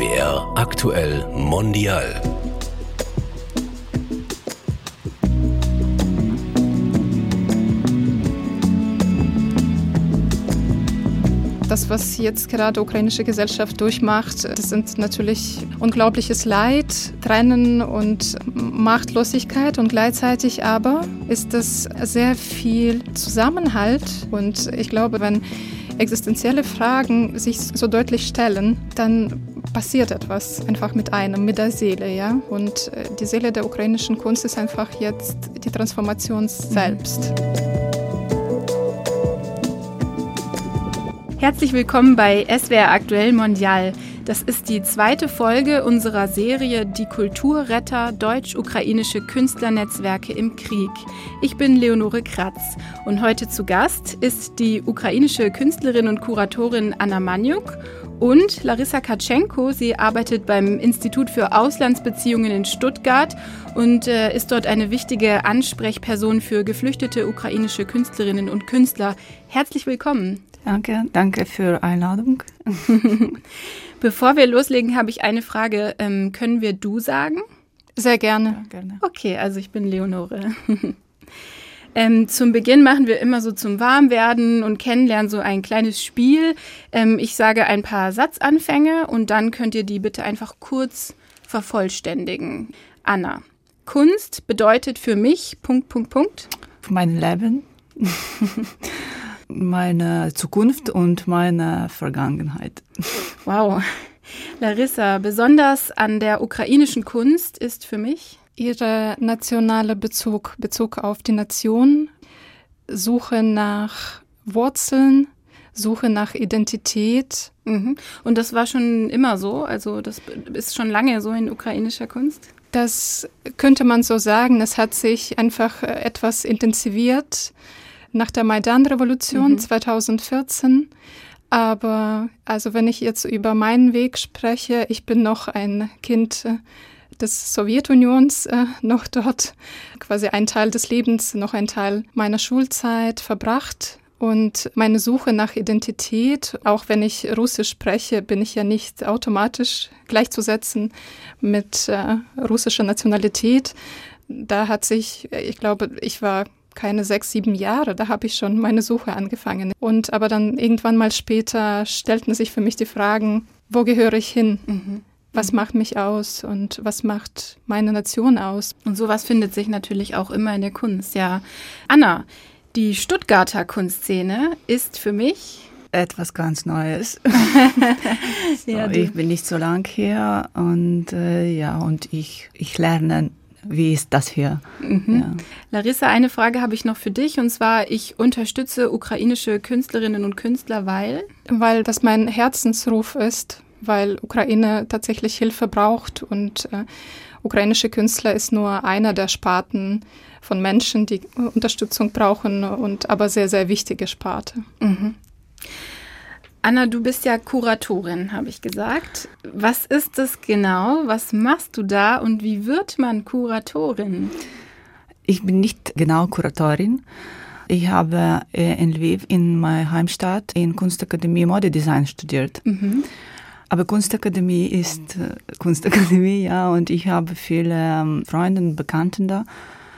SWR aktuell mondial. Das, was jetzt gerade ukrainische Gesellschaft durchmacht, das sind natürlich unglaubliches Leid, Trennen und Machtlosigkeit und gleichzeitig aber ist es sehr viel Zusammenhalt und ich glaube, wenn existenzielle Fragen sich so deutlich stellen, dann passiert etwas einfach mit einem, mit der Seele, ja. Und äh, die Seele der ukrainischen Kunst ist einfach jetzt die Transformation selbst. Herzlich willkommen bei SWR Aktuell Mondial. Das ist die zweite Folge unserer Serie Die Kulturretter deutsch-ukrainische Künstlernetzwerke im Krieg. Ich bin Leonore Kratz und heute zu Gast ist die ukrainische Künstlerin und Kuratorin Anna Maniuk und Larissa Katschenko. Sie arbeitet beim Institut für Auslandsbeziehungen in Stuttgart und äh, ist dort eine wichtige Ansprechperson für geflüchtete ukrainische Künstlerinnen und Künstler. Herzlich willkommen. Danke, danke für Einladung. Bevor wir loslegen, habe ich eine Frage. Ähm, können wir du sagen? Sehr gerne. Ja, gerne. Okay, also ich bin Leonore. Ähm, zum Beginn machen wir immer so zum Warmwerden und Kennenlernen so ein kleines Spiel. Ähm, ich sage ein paar Satzanfänge und dann könnt ihr die bitte einfach kurz vervollständigen. Anna, Kunst bedeutet für mich Punkt, Punkt, Punkt. Für mein Leben. meine Zukunft und meine Vergangenheit. Wow. Larissa, besonders an der ukrainischen Kunst ist für mich ihre nationale Bezug, Bezug auf die Nation, Suche nach Wurzeln, Suche nach Identität. Mhm. Und das war schon immer so, also das ist schon lange so in ukrainischer Kunst? Das könnte man so sagen. Es hat sich einfach etwas intensiviert nach der Maidan-Revolution mhm. 2014. Aber also wenn ich jetzt über meinen Weg spreche, ich bin noch ein Kind äh, des Sowjetunions, äh, noch dort quasi ein Teil des Lebens, noch ein Teil meiner Schulzeit verbracht. Und meine Suche nach Identität, auch wenn ich Russisch spreche, bin ich ja nicht automatisch gleichzusetzen mit äh, russischer Nationalität. Da hat sich, ich glaube, ich war keine sechs, sieben Jahre, da habe ich schon meine Suche angefangen. Und aber dann irgendwann mal später stellten sich für mich die Fragen, wo gehöre ich hin? Mhm. Was mhm. macht mich aus und was macht meine Nation aus? Und sowas findet sich natürlich auch immer in der Kunst, ja. Anna, die Stuttgarter Kunstszene ist für mich etwas ganz Neues. so, ja, ich bin nicht so lang hier und äh, ja, und ich, ich lerne wie ist das hier? Mhm. Ja. Larissa, eine Frage habe ich noch für dich und zwar, ich unterstütze ukrainische Künstlerinnen und Künstler, weil? Weil das mein Herzensruf ist, weil Ukraine tatsächlich Hilfe braucht und äh, ukrainische Künstler ist nur einer der Sparten von Menschen, die Unterstützung brauchen und aber sehr, sehr wichtige Sparte. Mhm. Anna, du bist ja Kuratorin, habe ich gesagt. Was ist das genau? Was machst du da und wie wird man Kuratorin? Ich bin nicht genau Kuratorin. Ich habe äh, in Lviv, in meiner Heimstadt, in Kunstakademie Modedesign studiert. Mhm. Aber Kunstakademie ist äh, Kunstakademie, ja, und ich habe viele ähm, Freunde und Bekannten da.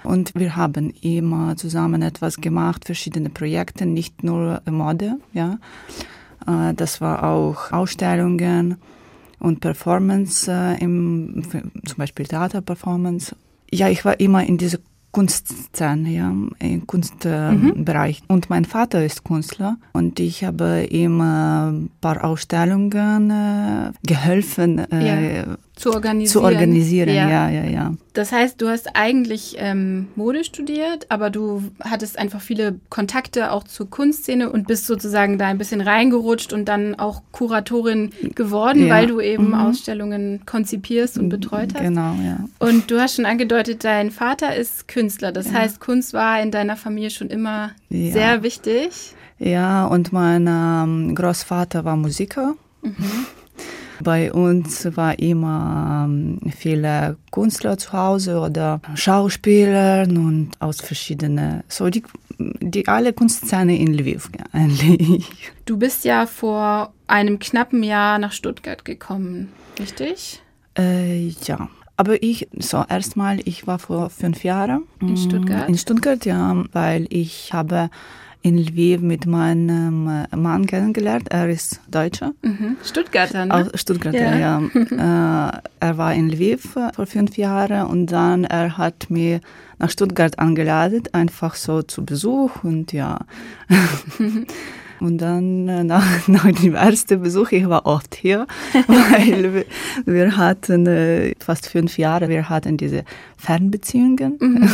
Und wir haben immer zusammen etwas gemacht, verschiedene Projekte, nicht nur Mode, ja. Äh, das war auch Ausstellungen und Performance, äh, im, zum Beispiel Theaterperformance. Ja, ich war immer in dieser Kunstszene, ja, im Kunstbereich. Mhm. Und mein Vater ist Künstler und ich habe ihm ein paar Ausstellungen äh, geholfen äh, ja. Zu organisieren. Zu organisieren, ja. ja, ja, ja. Das heißt, du hast eigentlich ähm, Mode studiert, aber du hattest einfach viele Kontakte auch zur Kunstszene und bist sozusagen da ein bisschen reingerutscht und dann auch Kuratorin geworden, ja. weil du eben mhm. Ausstellungen konzipierst und betreut hast. Genau, ja. Und du hast schon angedeutet, dein Vater ist Künstler. Das ja. heißt, Kunst war in deiner Familie schon immer ja. sehr wichtig. Ja, und mein ähm, Großvater war Musiker. Mhm. Bei uns war immer ähm, viele Künstler zu Hause oder Schauspieler und aus verschiedenen. So, die die alle Kunstszene in Lviv eigentlich. Du bist ja vor einem knappen Jahr nach Stuttgart gekommen, richtig? Äh, ja. Aber ich, so erstmal, ich war vor fünf Jahren in Stuttgart. In Stuttgart, ja, weil ich habe in Lviv mit meinem Mann kennengelernt. Er ist Deutscher. Mhm. Stuttgarter, ne? Auch Stuttgarter, ja. ja. äh, er war in Lviv vor fünf Jahren und dann er hat mir nach Stuttgart angeladen, einfach so zu Besuch und ja. Und dann äh, nach, nach dem ersten Besuch, ich war oft hier, weil wir, wir hatten äh, fast fünf Jahre, wir hatten diese Fernbeziehungen. Mhm.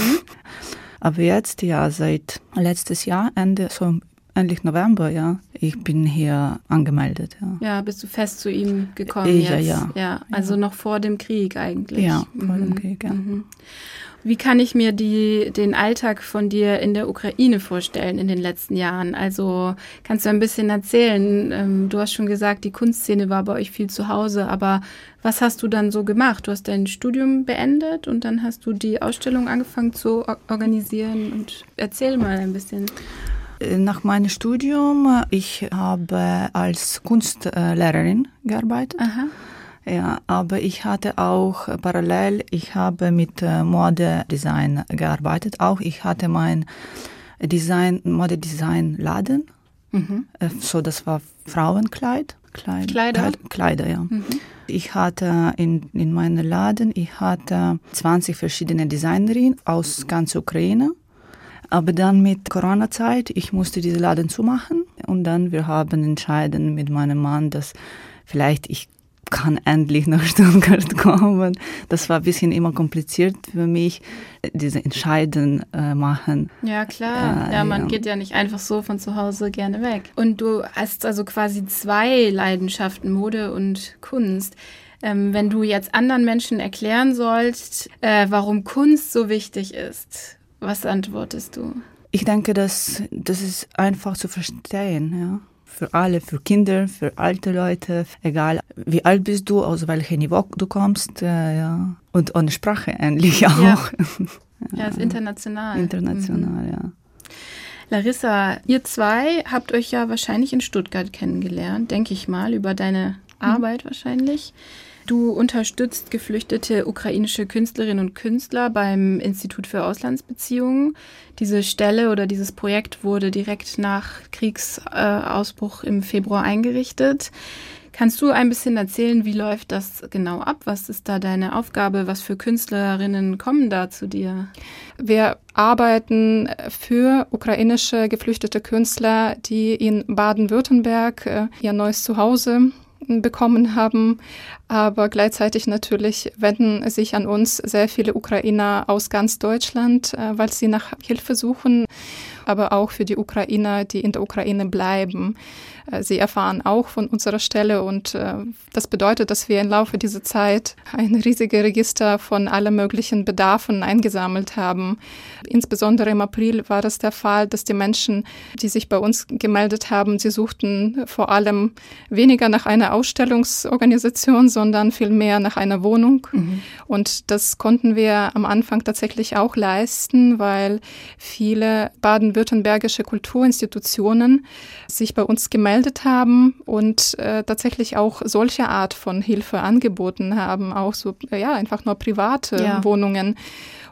Aber jetzt, ja, seit letztes Jahr, Ende, so endlich November, ja, ich bin hier angemeldet. Ja, ja bist du fest zu ihm gekommen ja, jetzt? Ja, ja. Also ja. noch vor dem Krieg eigentlich. Ja, vor mhm. dem Krieg, ja. Mhm. Wie kann ich mir die, den Alltag von dir in der Ukraine vorstellen in den letzten Jahren? Also kannst du ein bisschen erzählen? Ähm, du hast schon gesagt, die Kunstszene war bei euch viel zu Hause, aber was hast du dann so gemacht? Du hast dein Studium beendet und dann hast du die Ausstellung angefangen zu organisieren und erzähl mal ein bisschen. Äh, nach meinem Studium, ich habe als Kunstlehrerin gearbeitet. Aha. Ja, aber ich hatte auch parallel, ich habe mit äh, Modedesign gearbeitet. Auch ich hatte mein Design, Modedesign-Laden. Mhm. Äh, so, das war Frauenkleid. Kleid, Kleider? Kleider, ja. Mhm. Ich hatte in, in meinem Laden, ich hatte 20 verschiedene Designerinnen aus ganz Ukraine. Aber dann mit Corona-Zeit, ich musste diesen Laden zumachen und dann wir haben entschieden mit meinem Mann, dass vielleicht ich kann endlich nach Stuttgart kommen. Das war ein bisschen immer kompliziert für mich, diese Entscheidung äh, machen. Ja, klar. Äh, ja, man ja. geht ja nicht einfach so von zu Hause gerne weg. Und du hast also quasi zwei Leidenschaften, Mode und Kunst. Ähm, wenn du jetzt anderen Menschen erklären sollst, äh, warum Kunst so wichtig ist, was antwortest du? Ich denke, dass das ist einfach zu verstehen, ja für alle, für Kinder, für alte Leute, egal wie alt bist du, aus welchem Niveau du kommst, äh, ja. Und ohne Sprache endlich auch. Ja, ja ist international. International, mhm. ja. Larissa, ihr zwei habt euch ja wahrscheinlich in Stuttgart kennengelernt, denke ich mal, über deine mhm. Arbeit wahrscheinlich. Du unterstützt geflüchtete ukrainische Künstlerinnen und Künstler beim Institut für Auslandsbeziehungen. Diese Stelle oder dieses Projekt wurde direkt nach Kriegsausbruch im Februar eingerichtet. Kannst du ein bisschen erzählen, wie läuft das genau ab? Was ist da deine Aufgabe? Was für Künstlerinnen kommen da zu dir? Wir arbeiten für ukrainische geflüchtete Künstler, die in Baden-Württemberg äh, ihr neues Zuhause bekommen haben. Aber gleichzeitig natürlich wenden sich an uns sehr viele Ukrainer aus ganz Deutschland, äh, weil sie nach Hilfe suchen, aber auch für die Ukrainer, die in der Ukraine bleiben. Äh, sie erfahren auch von unserer Stelle und äh, das bedeutet, dass wir im Laufe dieser Zeit ein riesiges Register von allen möglichen Bedarfen eingesammelt haben. Insbesondere im April war das der Fall, dass die Menschen, die sich bei uns gemeldet haben, sie suchten vor allem weniger nach einer Ausstellungsorganisation, sondern vielmehr nach einer Wohnung. Mhm. Und das konnten wir am Anfang tatsächlich auch leisten, weil viele baden-württembergische Kulturinstitutionen sich bei uns gemeldet gemeldet haben und äh, tatsächlich auch solche Art von Hilfe angeboten haben, auch so, ja, einfach nur private ja. Wohnungen.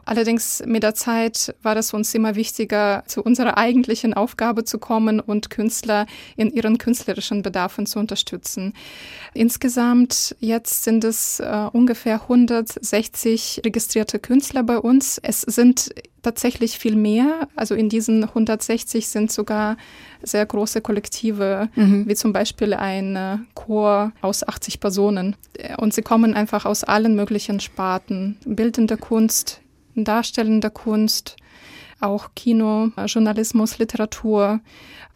Allerdings mit der Zeit war es uns immer wichtiger, zu unserer eigentlichen Aufgabe zu kommen und Künstler in ihren künstlerischen Bedarfen zu unterstützen. Insgesamt jetzt sind es äh, ungefähr 160 registrierte Künstler bei uns. Es sind tatsächlich viel mehr. Also in diesen 160 sind sogar sehr große Kollektive, mhm. wie zum Beispiel ein äh, Chor aus 80 Personen. Und sie kommen einfach aus allen möglichen Sparten. Bildende Kunst, darstellender Kunst, auch Kino, Journalismus, Literatur.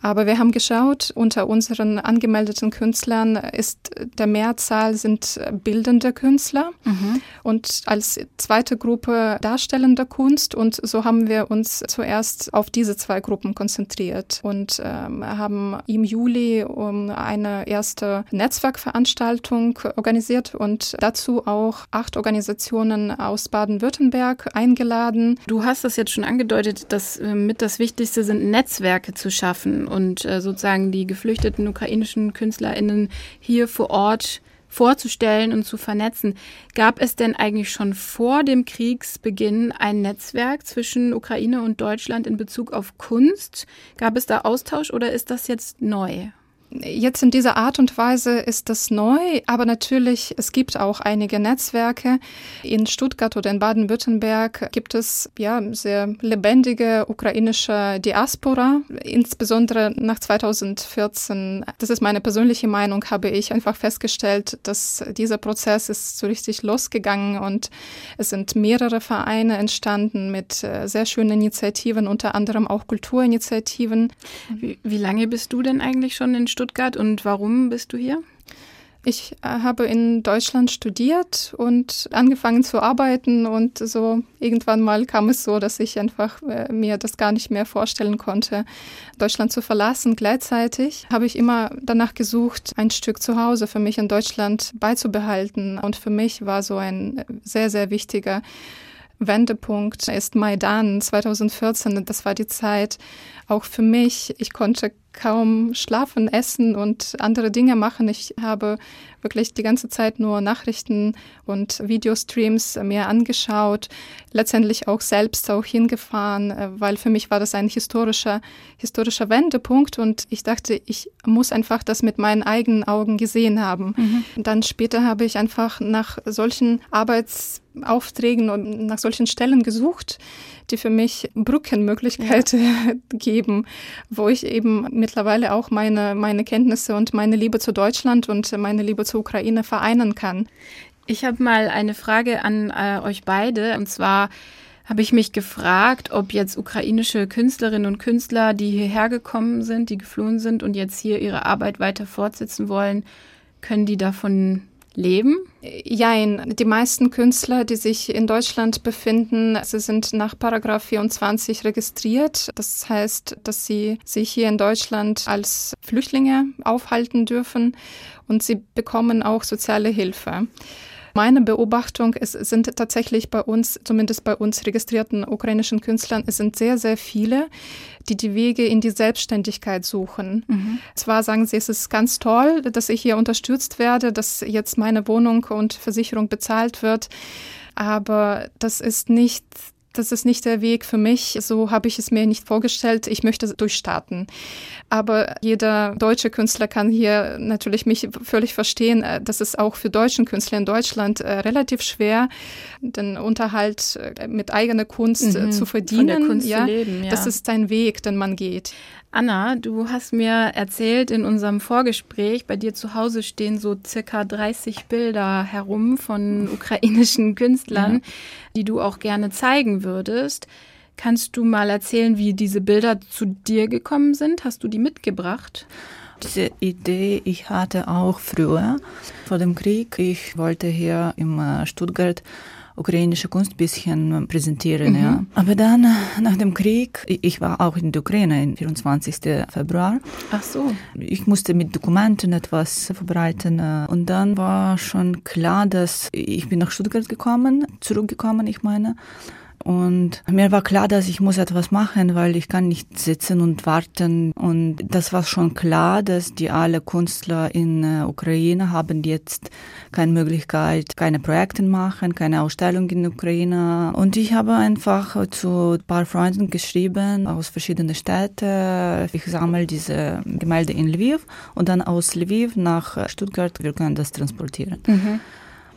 Aber wir haben geschaut, unter unseren angemeldeten Künstlern ist der Mehrzahl sind bildende Künstler mhm. und als zweite Gruppe darstellende Kunst. Und so haben wir uns zuerst auf diese zwei Gruppen konzentriert und ähm, haben im Juli um eine erste Netzwerkveranstaltung organisiert und dazu auch acht Organisationen aus Baden-Württemberg eingeladen. Du hast das jetzt schon angedeutet, angedeutet, dass äh, mit das Wichtigste sind, Netzwerke zu schaffen und äh, sozusagen die geflüchteten ukrainischen KünstlerInnen hier vor Ort vorzustellen und zu vernetzen. Gab es denn eigentlich schon vor dem Kriegsbeginn ein Netzwerk zwischen Ukraine und Deutschland in Bezug auf Kunst? Gab es da Austausch oder ist das jetzt neu? Jetzt in dieser Art und Weise ist das neu, aber natürlich, es gibt auch einige Netzwerke. In Stuttgart oder in Baden-Württemberg gibt es ja sehr lebendige ukrainische Diaspora, insbesondere nach 2014. Das ist meine persönliche Meinung, habe ich einfach festgestellt, dass dieser Prozess ist so richtig losgegangen und es sind mehrere Vereine entstanden mit äh, sehr schönen Initiativen, unter anderem auch Kulturinitiativen. Wie, wie lange bist du denn eigentlich schon in Stuttgart? Stuttgart und warum bist du hier? Ich äh, habe in Deutschland studiert und angefangen zu arbeiten und so irgendwann mal kam es so, dass ich einfach äh, mir das gar nicht mehr vorstellen konnte, Deutschland zu verlassen. Gleichzeitig habe ich immer danach gesucht, ein Stück zu Hause für mich in Deutschland beizubehalten und für mich war so ein sehr, sehr wichtiger Wendepunkt ist Maidan 2014. Das war die Zeit auch für mich. Ich konnte kaum schlafen, essen und andere Dinge machen. Ich habe wirklich die ganze Zeit nur Nachrichten und Videostreams mir angeschaut, letztendlich auch selbst auch hingefahren, äh, weil für mich war das ein historischer, historischer Wendepunkt und ich dachte, ich muss einfach das mit meinen eigenen Augen gesehen haben. Mhm. Dann später habe ich einfach nach solchen Arbeitsaufträgen und nach solchen Stellen gesucht, die für mich Brückenmöglichkeiten ja. geben, wo ich eben mittlerweile auch meine, meine Kenntnisse und meine Liebe zu Deutschland und meine Liebe zur Ukraine vereinen kann. Ich habe mal eine Frage an äh, euch beide und zwar habe ich mich gefragt, ob jetzt ukrainische Künstlerinnen und Künstler, die hierher gekommen sind, die geflohen sind und jetzt hier ihre Arbeit weiter fortsetzen wollen, können die davon leben? Jein, die meisten Künstler, die sich in Deutschland befinden, sie sind nach Paragraph 24 registriert. Das heißt, dass sie sich hier in Deutschland als Flüchtlinge aufhalten dürfen und sie bekommen auch soziale Hilfe. Meine Beobachtung, es sind tatsächlich bei uns, zumindest bei uns registrierten ukrainischen Künstlern, es sind sehr, sehr viele, die die Wege in die Selbstständigkeit suchen. Mhm. Zwar sagen sie, es ist ganz toll, dass ich hier unterstützt werde, dass jetzt meine Wohnung und Versicherung bezahlt wird, aber das ist nicht das ist nicht der Weg für mich. So habe ich es mir nicht vorgestellt. Ich möchte durchstarten. Aber jeder deutsche Künstler kann hier natürlich mich völlig verstehen. Äh, das ist auch für deutschen Künstler in Deutschland äh, relativ schwer, den Unterhalt äh, mit eigener Kunst mhm. zu verdienen. Von der Kunst ja, zu leben, ja. Das ist ein Weg, den man geht. Anna, du hast mir erzählt in unserem Vorgespräch, bei dir zu Hause stehen so circa 30 Bilder herum von ukrainischen Künstlern, ja. die du auch gerne zeigen würdest. Kannst du mal erzählen, wie diese Bilder zu dir gekommen sind? Hast du die mitgebracht? Diese Idee, ich hatte auch früher vor dem Krieg. Ich wollte hier in Stuttgart ukrainische Kunst bisschen präsentieren. Mhm. Ja. Aber dann nach dem Krieg, ich war auch in der Ukraine am 24. Februar. Ach so. Ich musste mit Dokumenten etwas verbreiten äh, und dann war schon klar, dass ich bin nach Stuttgart gekommen, zurückgekommen, ich meine. Und mir war klar, dass ich muss etwas machen, weil ich kann nicht sitzen und warten. Und das war schon klar, dass die alle Künstler in äh, Ukraine haben jetzt keine Möglichkeit, keine Projekte machen, keine Ausstellung in Ukraine. Und ich habe einfach zu ein paar Freunden geschrieben aus verschiedenen Städten. Ich sammle diese Gemälde in Lviv und dann aus Lviv nach Stuttgart. Wir können das transportieren. Mhm.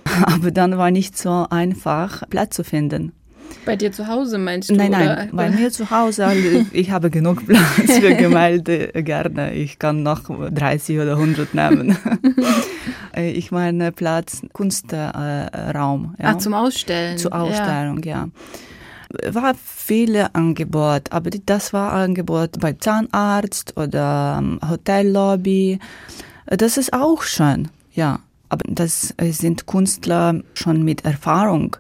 Aber dann war nicht so einfach, Platz zu finden. Bei dir zu Hause meinst du? Nein, nein, oder? bei mir zu Hause. Ich habe genug Platz für Gemälde gerne. Ich kann noch 30 oder 100 nehmen. ich meine Platz, Kunstraum. Ja. Ah, zum Ausstellen. Zur Ausstellung, ja. ja. War viele Angebote, aber das war Angebot bei Zahnarzt oder ähm, Hotellobby. Das ist auch schön, ja. Aber das sind Künstler schon mit Erfahrung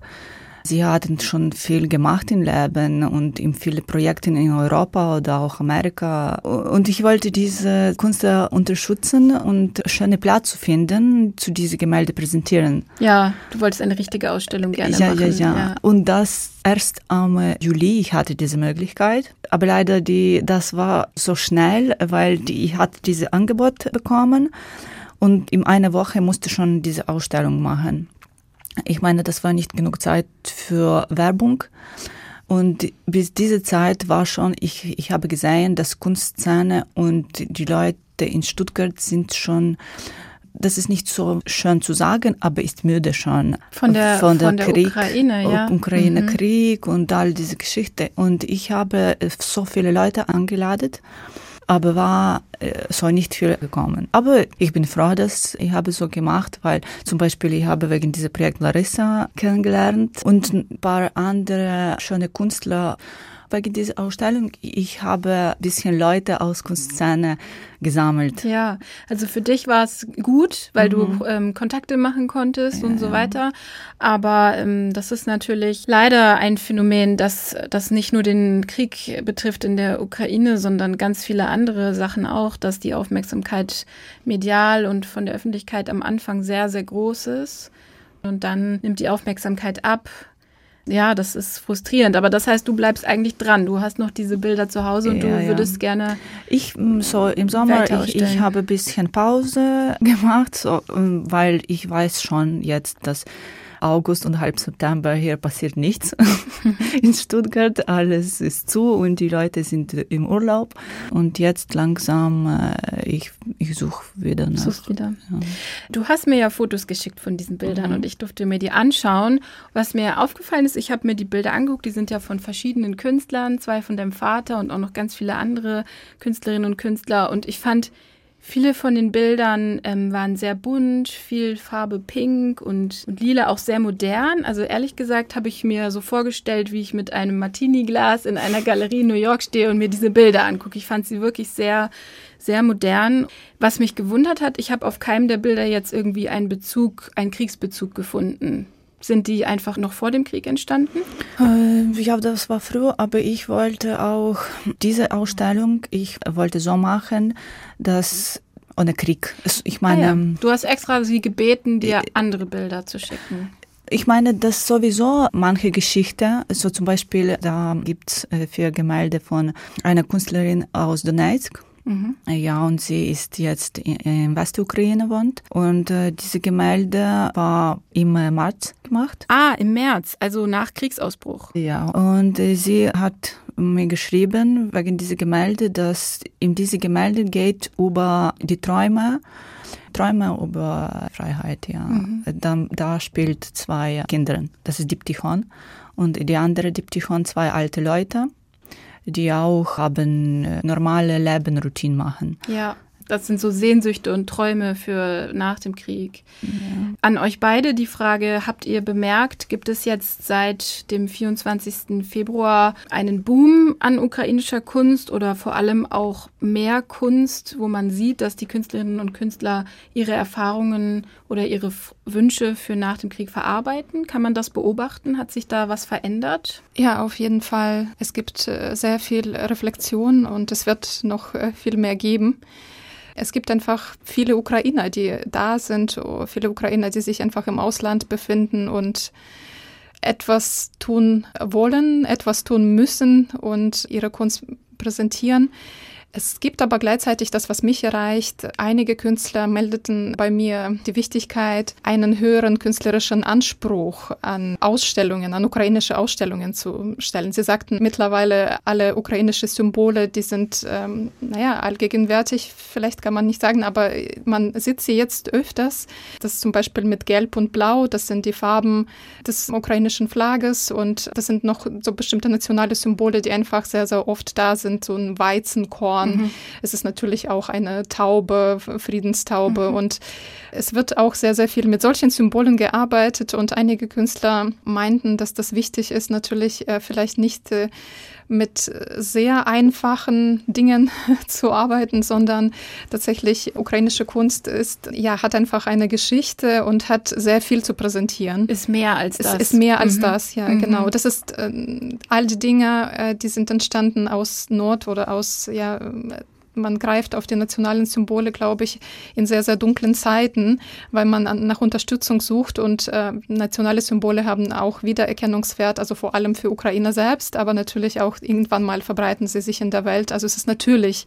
Sie hatten schon viel gemacht im Leben und in viele Projekte in Europa oder auch Amerika. Und ich wollte diese Künstler unterstützen und schöne Platz zu finden, zu diese Gemälde präsentieren. Ja, du wolltest eine richtige Ausstellung gerne ja, machen. Ja, ja, ja. Und das erst am Juli, ich hatte diese Möglichkeit. Aber leider, die, das war so schnell, weil die, ich hatte dieses Angebot bekommen und in einer Woche musste schon diese Ausstellung machen. Ich meine, das war nicht genug Zeit für Werbung. Und bis diese Zeit war schon, ich, ich habe gesehen, dass Kunstszene und die Leute in Stuttgart sind schon das ist nicht so schön zu sagen, aber ist müde schon. Von der, von der, von der Krieg, Ukraine, ja. Ukraine-Krieg mhm. und all diese Geschichte. Und ich habe so viele Leute eingeladen aber war äh, so nicht viel gekommen. Aber ich bin froh, dass ich habe so gemacht, weil zum Beispiel ich habe wegen diesem Projekt Larissa kennengelernt und ein paar andere schöne Künstler wegen dieser Ausstellung. Ich habe ein bisschen Leute aus Kunstszene gesammelt. Ja, also für dich war es gut, weil mhm. du ähm, Kontakte machen konntest ja, und so weiter. Aber ähm, das ist natürlich leider ein Phänomen, das, das nicht nur den Krieg betrifft in der Ukraine, sondern ganz viele andere Sachen auch, dass die Aufmerksamkeit medial und von der Öffentlichkeit am Anfang sehr, sehr groß ist. Und dann nimmt die Aufmerksamkeit ab ja, das ist frustrierend. Aber das heißt, du bleibst eigentlich dran. Du hast noch diese Bilder zu Hause und ja, du würdest ja. gerne. Ich mm, so im Sommer, ich, ich habe ein bisschen Pause gemacht, so, mm, weil ich weiß schon jetzt, dass August und halb September hier passiert nichts. In Stuttgart alles ist zu und die Leute sind im Urlaub. Und jetzt langsam, äh, ich, ich suche wieder nach. Suchst wieder. Ja. Du hast mir ja Fotos geschickt von diesen Bildern mhm. und ich durfte mir die anschauen. Was mir aufgefallen ist, ich habe mir die Bilder angeguckt, die sind ja von verschiedenen Künstlern, zwei von deinem Vater und auch noch ganz viele andere Künstlerinnen und Künstler. Und ich fand, Viele von den Bildern ähm, waren sehr bunt, viel Farbe pink und, und, lila, auch sehr modern. Also ehrlich gesagt habe ich mir so vorgestellt, wie ich mit einem Martini-Glas in einer Galerie in New York stehe und mir diese Bilder angucke. Ich fand sie wirklich sehr, sehr modern. Was mich gewundert hat, ich habe auf keinem der Bilder jetzt irgendwie einen Bezug, einen Kriegsbezug gefunden. Sind die einfach noch vor dem Krieg entstanden? Äh, ja, das war früher, aber ich wollte auch diese Ausstellung, ich wollte so machen, dass ohne Krieg. Ich meine, ah ja. du hast extra sie gebeten, dir äh, andere Bilder zu schicken. Ich meine, dass sowieso manche Geschichten, so zum Beispiel, da gibt es äh, vier Gemälde von einer Künstlerin aus Donetsk, Mhm. Ja, und sie ist jetzt in Westukraine wohnt. Und äh, diese Gemälde war im März gemacht. Ah, im März, also nach Kriegsausbruch. Ja, und äh, sie hat mir geschrieben wegen dieser Gemälde, dass in diese Gemälde geht über die Träume Träume über Freiheit, ja. Mhm. Da, da, spielt zwei Kinder. Das ist Diptychon. Und die andere Diptychon zwei alte Leute die auch haben äh, normale Lebenroutine machen. Ja. Das sind so Sehnsüchte und Träume für nach dem Krieg. Ja. An euch beide die Frage, habt ihr bemerkt, gibt es jetzt seit dem 24. Februar einen Boom an ukrainischer Kunst oder vor allem auch mehr Kunst, wo man sieht, dass die Künstlerinnen und Künstler ihre Erfahrungen oder ihre Wünsche für nach dem Krieg verarbeiten? Kann man das beobachten? Hat sich da was verändert? Ja, auf jeden Fall. Es gibt äh, sehr viel Reflexion und es wird noch äh, viel mehr geben. Es gibt einfach viele Ukrainer, die da sind, viele Ukrainer, die sich einfach im Ausland befinden und etwas tun wollen, etwas tun müssen und ihre Kunst präsentieren. Es gibt aber gleichzeitig das, was mich erreicht. Einige Künstler meldeten bei mir die Wichtigkeit, einen höheren künstlerischen Anspruch an Ausstellungen, an ukrainische Ausstellungen zu stellen. Sie sagten mittlerweile, alle ukrainische Symbole, die sind, ähm, naja, allgegenwärtig, vielleicht kann man nicht sagen, aber man sieht sie jetzt öfters. Das ist zum Beispiel mit Gelb und Blau, das sind die Farben des ukrainischen Flagges und das sind noch so bestimmte nationale Symbole, die einfach sehr, sehr oft da sind, so ein Weizenkorn Horn. Mhm. Es ist natürlich auch eine Taube, Friedenstaube mhm. und es wird auch sehr, sehr viel mit solchen Symbolen gearbeitet und einige Künstler meinten, dass das wichtig ist, natürlich äh, vielleicht nicht äh, mit sehr einfachen Dingen zu arbeiten, sondern tatsächlich ukrainische Kunst ist, ja, hat einfach eine Geschichte und hat sehr viel zu präsentieren. Ist mehr als das. Es ist mehr als mhm. das, ja, mhm. genau. Das ist äh, all die Dinge, äh, die sind entstanden aus Not oder aus, ja, man greift auf die nationalen Symbole, glaube ich, in sehr, sehr dunklen Zeiten, weil man nach Unterstützung sucht und äh, nationale Symbole haben auch Wiedererkennungswert, also vor allem für Ukrainer selbst, aber natürlich auch irgendwann mal verbreiten sie sich in der Welt. Also es ist natürlich,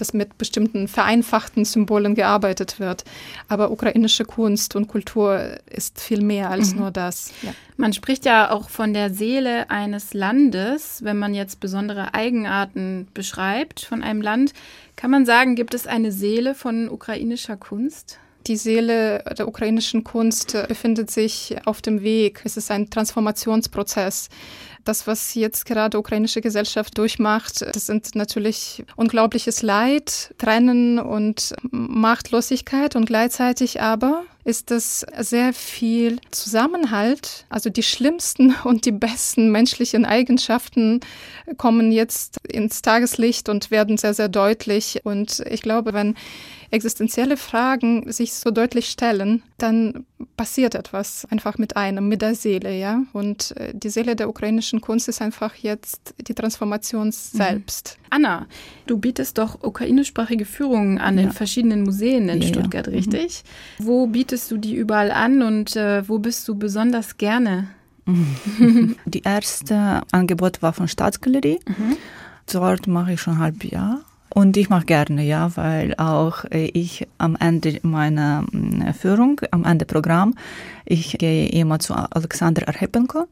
dass mit bestimmten vereinfachten Symbolen gearbeitet wird, aber ukrainische Kunst und Kultur ist viel mehr als mhm. nur das. Ja. Man spricht ja auch von der Seele eines Landes, wenn man jetzt besondere Eigenarten beschreibt von einem Land. Kann man sagen, gibt es eine Seele von ukrainischer Kunst? Die Seele der ukrainischen Kunst befindet sich auf dem Weg. Es ist ein Transformationsprozess das, was jetzt gerade ukrainische Gesellschaft durchmacht, das sind natürlich unglaubliches Leid, Trennen und Machtlosigkeit und gleichzeitig aber ist es sehr viel Zusammenhalt. Also die schlimmsten und die besten menschlichen Eigenschaften kommen jetzt ins Tageslicht und werden sehr, sehr deutlich. Und ich glaube, wenn existenzielle Fragen sich so deutlich stellen, dann passiert etwas einfach mit einem, mit der Seele, ja. Und äh, die Seele der ukrainischen Kunst ist einfach jetzt die Transformation mhm. selbst. Mhm. Anna, du bietest doch ukrainischsprachige Führungen an ja. in verschiedenen Museen in ja, Stuttgart, ja. Mhm. richtig? Mhm. Wo bietest du die überall an und äh, wo bist du besonders gerne? die erste Angebot war von Staatsgalerie. Mhm. Dort mache ich schon ein halbes Jahr. Und ich mache gerne, ja, weil auch äh, ich am Ende meiner mm, Führung, am Ende Programm, ich gehe immer zu Alexander Arhepenko.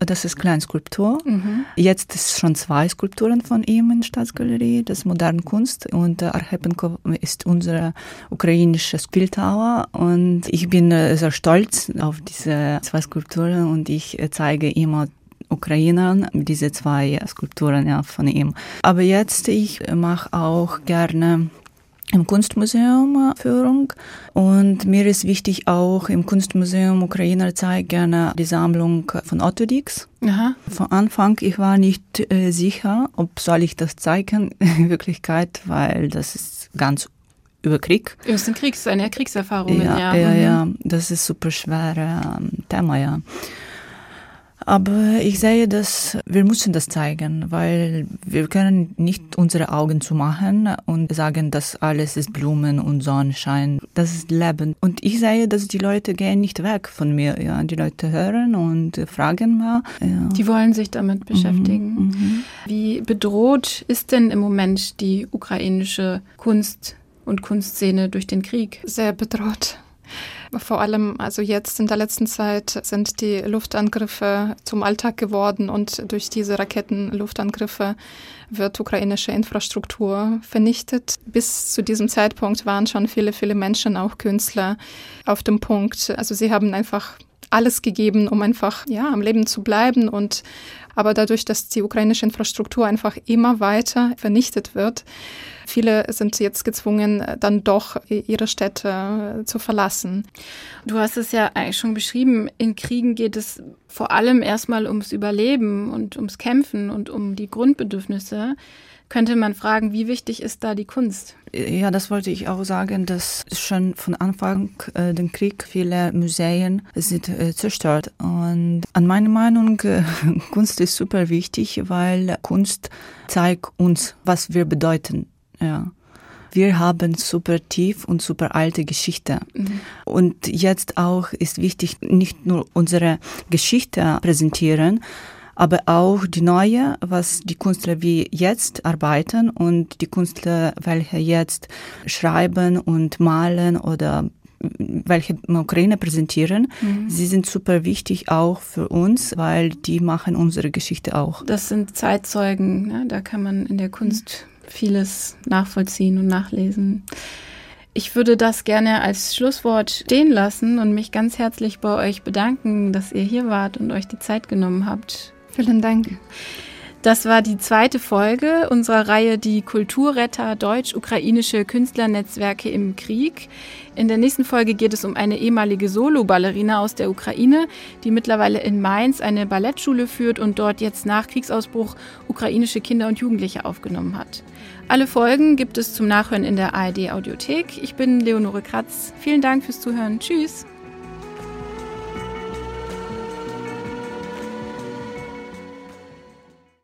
Das ist Kleinskulptur. Mhm. Jetzt ist schon zwei Skulpturen von ihm in der Staatsgalerie, das ist moderne Kunst. Und Arhepenko ist unsere ukrainische Bildhauer. Und ich bin äh, sehr stolz auf diese zwei Skulpturen und ich äh, zeige immer Ukrainern, diese zwei Skulpturen ja, von ihm. Aber jetzt, ich mache auch gerne im Kunstmuseum Führung und mir ist wichtig auch im Kunstmuseum Ukrainer zeigt gerne die Sammlung von Otto Dix. Aha. Von Anfang ich war nicht äh, sicher, ob soll ich das zeigen in Wirklichkeit, weil das ist ganz über Krieg. Das sind Kriegs, eine Kriegserfahrung. Ja, ja, ja, mhm. ja, das ist super schweres ähm, Thema, ja. Aber ich sehe, dass wir müssen das zeigen, weil wir können nicht unsere Augen zumachen und sagen, dass alles ist Blumen und Sonnenschein. Das ist Leben. Und ich sehe, dass die Leute gehen nicht weg von mir. Ja, die Leute hören und fragen mal. Ja. Die wollen sich damit beschäftigen. Mhm, mhm. Wie bedroht ist denn im Moment die ukrainische Kunst und Kunstszene durch den Krieg? Sehr bedroht. Vor allem, also jetzt in der letzten Zeit sind die Luftangriffe zum Alltag geworden und durch diese Raketenluftangriffe wird ukrainische Infrastruktur vernichtet. Bis zu diesem Zeitpunkt waren schon viele, viele Menschen, auch Künstler, auf dem Punkt. Also sie haben einfach alles gegeben, um einfach ja am Leben zu bleiben und aber dadurch, dass die ukrainische Infrastruktur einfach immer weiter vernichtet wird, viele sind jetzt gezwungen, dann doch ihre Städte zu verlassen. Du hast es ja eigentlich schon beschrieben, in Kriegen geht es vor allem erstmal ums Überleben und ums Kämpfen und um die Grundbedürfnisse könnte man fragen, wie wichtig ist da die Kunst? Ja, das wollte ich auch sagen, dass schon von Anfang äh, den Krieg viele Museen sind äh, zerstört. Und an meiner Meinung, äh, Kunst ist super wichtig, weil Kunst zeigt uns, was wir bedeuten. Ja. Wir haben super tief und super alte Geschichte. Mhm. Und jetzt auch ist wichtig, nicht nur unsere Geschichte präsentieren, aber auch die neue, was die Künstler wie jetzt arbeiten und die Künstler, welche jetzt schreiben und malen oder welche Ukraine präsentieren, mhm. sie sind super wichtig auch für uns, weil die machen unsere Geschichte auch. Das sind Zeitzeugen, ne? da kann man in der Kunst vieles nachvollziehen und nachlesen. Ich würde das gerne als Schlusswort stehen lassen und mich ganz herzlich bei euch bedanken, dass ihr hier wart und euch die Zeit genommen habt. Vielen Dank. Das war die zweite Folge unserer Reihe Die Kulturretter deutsch-ukrainische Künstlernetzwerke im Krieg. In der nächsten Folge geht es um eine ehemalige Solo-Ballerina aus der Ukraine, die mittlerweile in Mainz eine Ballettschule führt und dort jetzt nach Kriegsausbruch ukrainische Kinder und Jugendliche aufgenommen hat. Alle Folgen gibt es zum Nachhören in der ARD Audiothek. Ich bin Leonore Kratz. Vielen Dank fürs Zuhören. Tschüss.